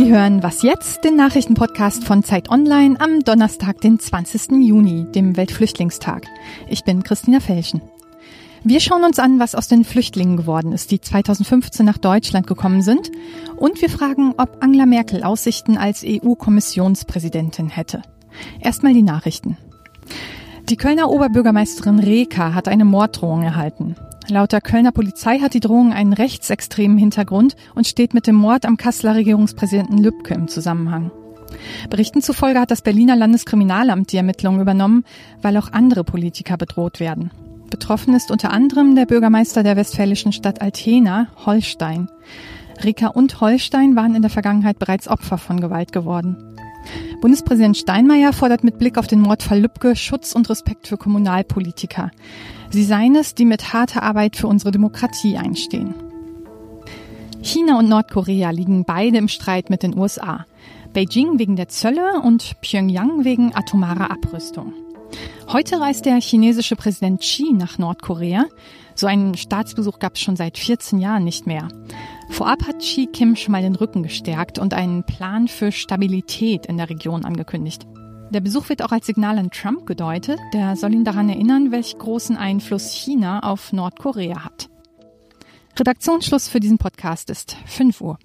Sie hören Was jetzt, den Nachrichtenpodcast von Zeit Online am Donnerstag, den 20. Juni, dem Weltflüchtlingstag. Ich bin Christina Felschen. Wir schauen uns an, was aus den Flüchtlingen geworden ist, die 2015 nach Deutschland gekommen sind. Und wir fragen, ob Angela Merkel Aussichten als EU-Kommissionspräsidentin hätte. Erstmal die Nachrichten. Die Kölner Oberbürgermeisterin Reka hat eine Morddrohung erhalten. Laut der Kölner Polizei hat die Drohung einen rechtsextremen Hintergrund und steht mit dem Mord am Kasseler Regierungspräsidenten Lübcke im Zusammenhang. Berichten zufolge hat das Berliner Landeskriminalamt die Ermittlungen übernommen, weil auch andere Politiker bedroht werden. Betroffen ist unter anderem der Bürgermeister der westfälischen Stadt Altena, Holstein. Rika und Holstein waren in der Vergangenheit bereits Opfer von Gewalt geworden. Bundespräsident Steinmeier fordert mit Blick auf den Mordfall Lübcke Schutz und Respekt für Kommunalpolitiker. Sie seien es, die mit harter Arbeit für unsere Demokratie einstehen. China und Nordkorea liegen beide im Streit mit den USA. Beijing wegen der Zölle und Pyongyang wegen atomarer Abrüstung. Heute reist der chinesische Präsident Xi nach Nordkorea. So einen Staatsbesuch gab es schon seit 14 Jahren nicht mehr. Vorab hat Xi Kim schon mal den Rücken gestärkt und einen Plan für Stabilität in der Region angekündigt. Der Besuch wird auch als Signal an Trump gedeutet. Der soll ihn daran erinnern, welch großen Einfluss China auf Nordkorea hat. Redaktionsschluss für diesen Podcast ist 5 Uhr.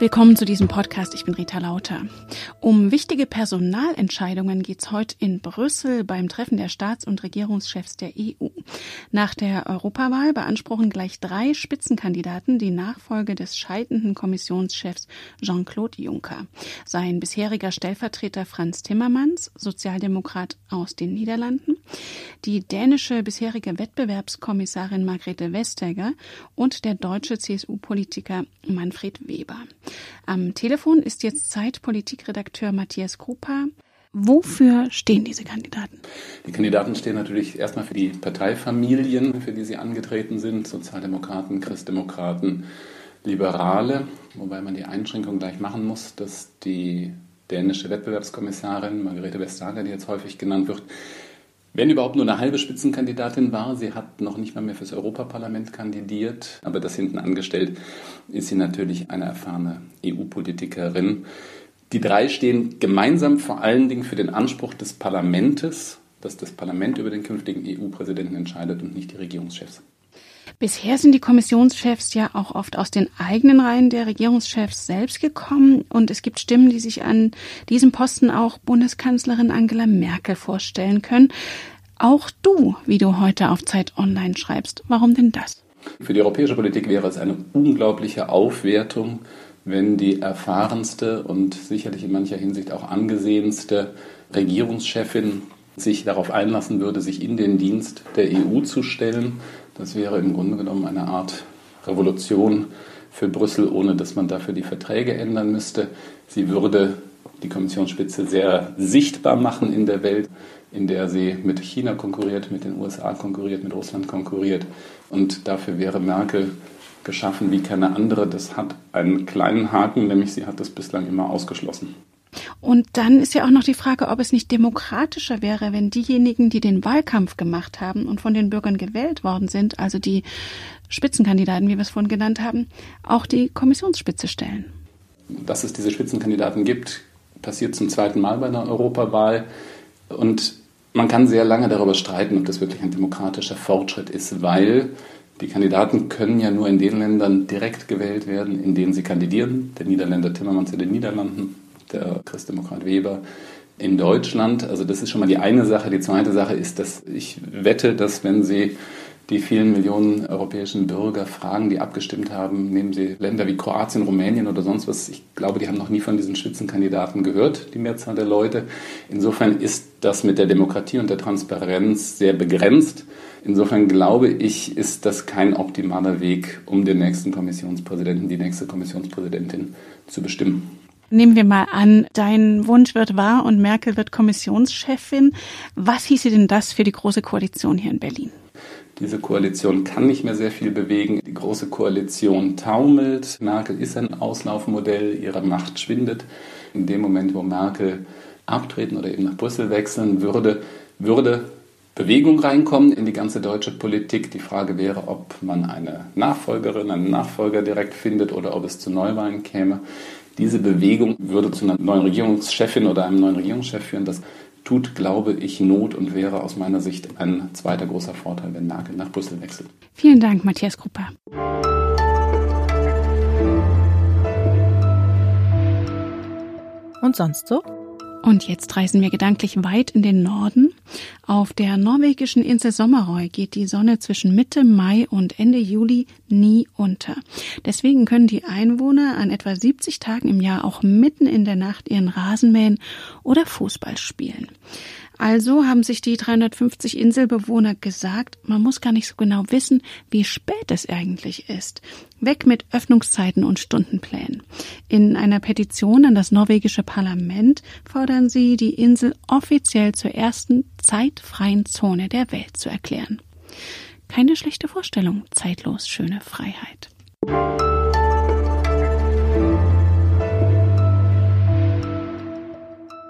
Willkommen zu diesem Podcast. Ich bin Rita Lauter. Um wichtige Personalentscheidungen geht es heute in Brüssel beim Treffen der Staats- und Regierungschefs der EU. Nach der Europawahl beanspruchen gleich drei Spitzenkandidaten die Nachfolge des scheidenden Kommissionschefs Jean-Claude Juncker. Sein bisheriger Stellvertreter Franz Timmermans, Sozialdemokrat aus den Niederlanden, die dänische bisherige Wettbewerbskommissarin Margrethe Vestager und der deutsche CSU-Politiker Manfred Weber. Am Telefon ist jetzt Zeitpolitikredakteur Matthias Krupa. Wofür stehen diese Kandidaten? Die Kandidaten stehen natürlich erstmal für die Parteifamilien, für die sie angetreten sind, Sozialdemokraten, Christdemokraten, Liberale, wobei man die Einschränkung gleich machen muss, dass die dänische Wettbewerbskommissarin Margarete Vestager, die jetzt häufig genannt wird, wenn überhaupt nur eine halbe Spitzenkandidatin war, sie hat noch nicht mal mehr fürs Europaparlament kandidiert, aber das hinten angestellt, ist sie natürlich eine erfahrene EU-Politikerin. Die drei stehen gemeinsam vor allen Dingen für den Anspruch des Parlaments, dass das Parlament über den künftigen EU-Präsidenten entscheidet und nicht die Regierungschefs. Bisher sind die Kommissionschefs ja auch oft aus den eigenen Reihen der Regierungschefs selbst gekommen und es gibt Stimmen, die sich an diesem Posten auch Bundeskanzlerin Angela Merkel vorstellen können. Auch du, wie du heute auf Zeit Online schreibst. Warum denn das? Für die europäische Politik wäre es eine unglaubliche Aufwertung, wenn die erfahrenste und sicherlich in mancher Hinsicht auch angesehenste Regierungschefin sich darauf einlassen würde, sich in den Dienst der EU zu stellen das wäre im Grunde genommen eine Art Revolution für Brüssel, ohne dass man dafür die Verträge ändern müsste. Sie würde die Kommissionsspitze sehr sichtbar machen in der Welt, in der sie mit China konkurriert, mit den USA konkurriert, mit Russland konkurriert. Und dafür wäre Merkel geschaffen wie keine andere. Das hat einen kleinen Haken, nämlich sie hat das bislang immer ausgeschlossen. Und dann ist ja auch noch die Frage, ob es nicht demokratischer wäre, wenn diejenigen, die den Wahlkampf gemacht haben und von den Bürgern gewählt worden sind, also die Spitzenkandidaten, wie wir es vorhin genannt haben, auch die Kommissionsspitze stellen. Dass es diese Spitzenkandidaten gibt, passiert zum zweiten Mal bei einer Europawahl. Und man kann sehr lange darüber streiten, ob das wirklich ein demokratischer Fortschritt ist, weil die Kandidaten können ja nur in den Ländern direkt gewählt werden, in denen sie kandidieren. Der Niederländer Timmermans in den Niederlanden, der Christdemokrat Weber in Deutschland. Also das ist schon mal die eine Sache. Die zweite Sache ist, dass ich wette, dass wenn Sie die vielen Millionen europäischen Bürger fragen, die abgestimmt haben, nehmen Sie Länder wie Kroatien, Rumänien oder sonst was. Ich glaube, die haben noch nie von diesen Spitzenkandidaten gehört, die Mehrzahl der Leute. Insofern ist das mit der Demokratie und der Transparenz sehr begrenzt. Insofern glaube ich, ist das kein optimaler Weg, um den nächsten Kommissionspräsidenten, die nächste Kommissionspräsidentin zu bestimmen. Nehmen wir mal an, dein Wunsch wird wahr und Merkel wird Kommissionschefin. Was hieße denn das für die Große Koalition hier in Berlin? Diese Koalition kann nicht mehr sehr viel bewegen. Die Große Koalition taumelt. Merkel ist ein Auslaufmodell, ihre Macht schwindet. In dem Moment, wo Merkel abtreten oder eben nach Brüssel wechseln würde, würde Bewegung reinkommen in die ganze deutsche Politik. Die Frage wäre, ob man eine Nachfolgerin, einen Nachfolger direkt findet oder ob es zu Neuwahlen käme. Diese Bewegung würde zu einer neuen Regierungschefin oder einem neuen Regierungschef führen. Das tut, glaube ich, Not und wäre aus meiner Sicht ein zweiter großer Vorteil, wenn Nagel nach Brüssel wechselt. Vielen Dank, Matthias Grupper. Und sonst so? Und jetzt reisen wir gedanklich weit in den Norden. Auf der norwegischen Insel Sommerøy geht die Sonne zwischen Mitte Mai und Ende Juli nie unter. Deswegen können die Einwohner an etwa 70 Tagen im Jahr auch mitten in der Nacht ihren Rasen mähen oder Fußball spielen. Also haben sich die 350 Inselbewohner gesagt, man muss gar nicht so genau wissen, wie spät es eigentlich ist. Weg mit Öffnungszeiten und Stundenplänen. In einer Petition an das norwegische Parlament fordern sie, die Insel offiziell zur ersten zeitfreien Zone der Welt zu erklären. Keine schlechte Vorstellung, zeitlos schöne Freiheit.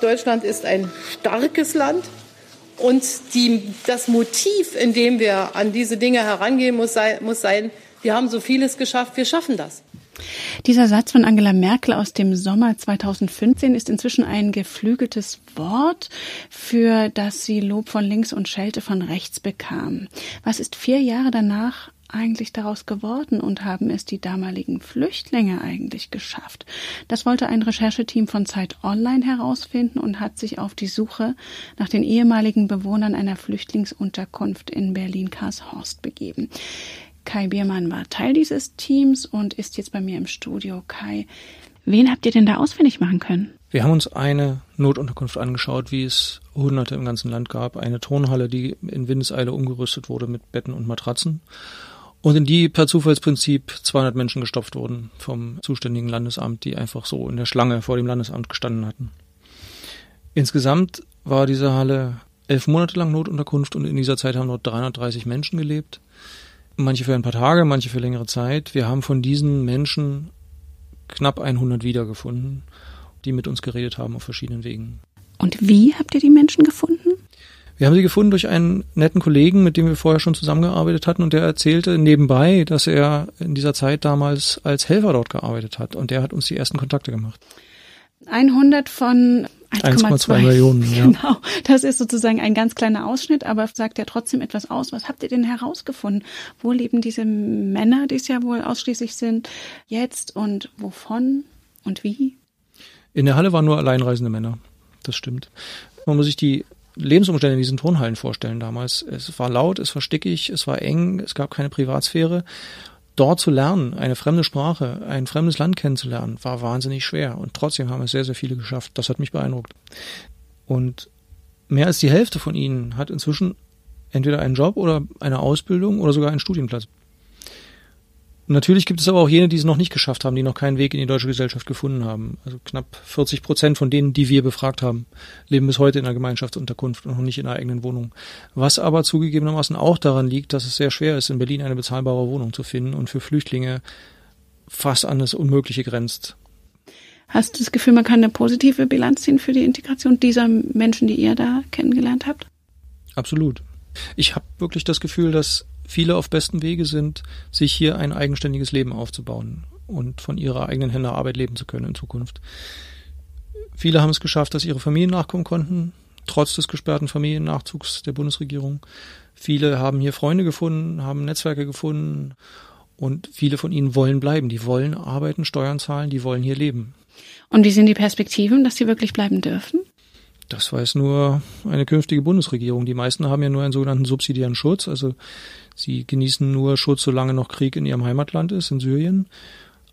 Deutschland ist ein starkes Land. Und die, das Motiv, in dem wir an diese Dinge herangehen, muss sein, muss sein, wir haben so vieles geschafft, wir schaffen das. Dieser Satz von Angela Merkel aus dem Sommer 2015 ist inzwischen ein geflügeltes Wort, für das sie Lob von links und Schelte von rechts bekam. Was ist vier Jahre danach eigentlich daraus geworden und haben es die damaligen Flüchtlinge eigentlich geschafft? Das wollte ein Rechercheteam von Zeit Online herausfinden und hat sich auf die Suche nach den ehemaligen Bewohnern einer Flüchtlingsunterkunft in Berlin-Karlshorst begeben. Kai Biermann war Teil dieses Teams und ist jetzt bei mir im Studio. Kai, wen habt ihr denn da ausfindig machen können? Wir haben uns eine Notunterkunft angeschaut, wie es hunderte im ganzen Land gab. Eine Turnhalle, die in Windeseile umgerüstet wurde mit Betten und Matratzen und in die per Zufallsprinzip 200 Menschen gestopft wurden vom zuständigen Landesamt, die einfach so in der Schlange vor dem Landesamt gestanden hatten. Insgesamt war diese Halle elf Monate lang Notunterkunft und in dieser Zeit haben dort 330 Menschen gelebt. Manche für ein paar Tage, manche für längere Zeit. Wir haben von diesen Menschen knapp 100 wiedergefunden, die mit uns geredet haben auf verschiedenen Wegen. Und wie habt ihr die Menschen gefunden? Wir haben sie gefunden durch einen netten Kollegen, mit dem wir vorher schon zusammengearbeitet hatten und der erzählte nebenbei, dass er in dieser Zeit damals als Helfer dort gearbeitet hat und der hat uns die ersten Kontakte gemacht. 100 von 1,2 Millionen. Ja. Genau, das ist sozusagen ein ganz kleiner Ausschnitt, aber sagt ja trotzdem etwas aus. Was habt ihr denn herausgefunden? Wo leben diese Männer, die es ja wohl ausschließlich sind, jetzt und wovon und wie? In der Halle waren nur alleinreisende Männer. Das stimmt. Man muss sich die Lebensumstände in diesen Turnhallen vorstellen damals. Es war laut, es war stickig, es war eng, es gab keine Privatsphäre. Dort zu lernen, eine fremde Sprache, ein fremdes Land kennenzulernen, war wahnsinnig schwer. Und trotzdem haben es sehr, sehr viele geschafft. Das hat mich beeindruckt. Und mehr als die Hälfte von ihnen hat inzwischen entweder einen Job oder eine Ausbildung oder sogar einen Studienplatz. Natürlich gibt es aber auch jene, die es noch nicht geschafft haben, die noch keinen Weg in die deutsche Gesellschaft gefunden haben. Also knapp 40 Prozent von denen, die wir befragt haben, leben bis heute in einer Gemeinschaftsunterkunft und noch nicht in einer eigenen Wohnung. Was aber zugegebenermaßen auch daran liegt, dass es sehr schwer ist, in Berlin eine bezahlbare Wohnung zu finden und für Flüchtlinge fast an das Unmögliche grenzt. Hast du das Gefühl, man kann eine positive Bilanz ziehen für die Integration dieser Menschen, die ihr da kennengelernt habt? Absolut. Ich habe wirklich das Gefühl, dass viele auf besten Wege sind, sich hier ein eigenständiges Leben aufzubauen und von ihrer eigenen Hände Arbeit leben zu können in Zukunft. Viele haben es geschafft, dass ihre Familien nachkommen konnten, trotz des gesperrten Familiennachzugs der Bundesregierung. Viele haben hier Freunde gefunden, haben Netzwerke gefunden und viele von ihnen wollen bleiben. Die wollen arbeiten, Steuern zahlen, die wollen hier leben. Und wie sind die Perspektiven, dass sie wirklich bleiben dürfen? Das weiß nur eine künftige Bundesregierung. Die meisten haben ja nur einen sogenannten subsidiären Schutz. Also sie genießen nur Schutz, solange noch Krieg in ihrem Heimatland ist, in Syrien.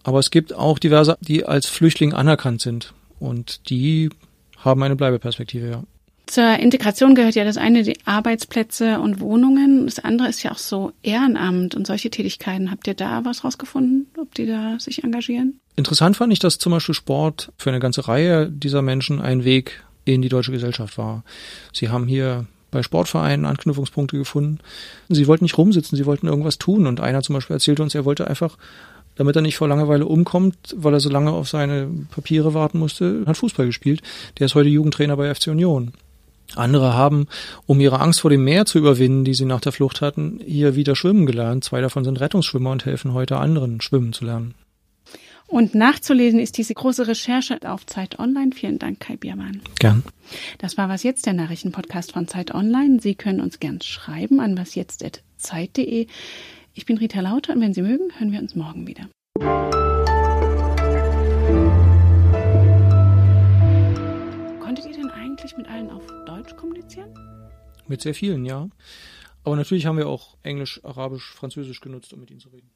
Aber es gibt auch diverse, die als Flüchtling anerkannt sind. Und die haben eine Bleibeperspektive, ja. Zur Integration gehört ja das eine die Arbeitsplätze und Wohnungen. Das andere ist ja auch so Ehrenamt und solche Tätigkeiten. Habt ihr da was rausgefunden, ob die da sich engagieren? Interessant fand ich, dass zum Beispiel Sport für eine ganze Reihe dieser Menschen ein Weg in die deutsche Gesellschaft war. Sie haben hier bei Sportvereinen Anknüpfungspunkte gefunden. Sie wollten nicht rumsitzen, sie wollten irgendwas tun. Und einer zum Beispiel erzählte uns, er wollte einfach, damit er nicht vor Langeweile umkommt, weil er so lange auf seine Papiere warten musste, hat Fußball gespielt. Der ist heute Jugendtrainer bei FC Union. Andere haben, um ihre Angst vor dem Meer zu überwinden, die sie nach der Flucht hatten, hier wieder schwimmen gelernt. Zwei davon sind Rettungsschwimmer und helfen heute anderen, schwimmen zu lernen. Und nachzulesen ist diese große Recherche auf Zeit Online. Vielen Dank, Kai Biermann. Gern. Das war was jetzt der Nachrichtenpodcast von Zeit Online. Sie können uns gern schreiben an wasjetzt@zeit.de. Ich bin Rita Lauter und wenn Sie mögen, hören wir uns morgen wieder. Konntet ihr denn eigentlich mit allen auf Deutsch kommunizieren? Mit sehr vielen, ja. Aber natürlich haben wir auch Englisch, Arabisch, Französisch genutzt, um mit ihnen zu reden.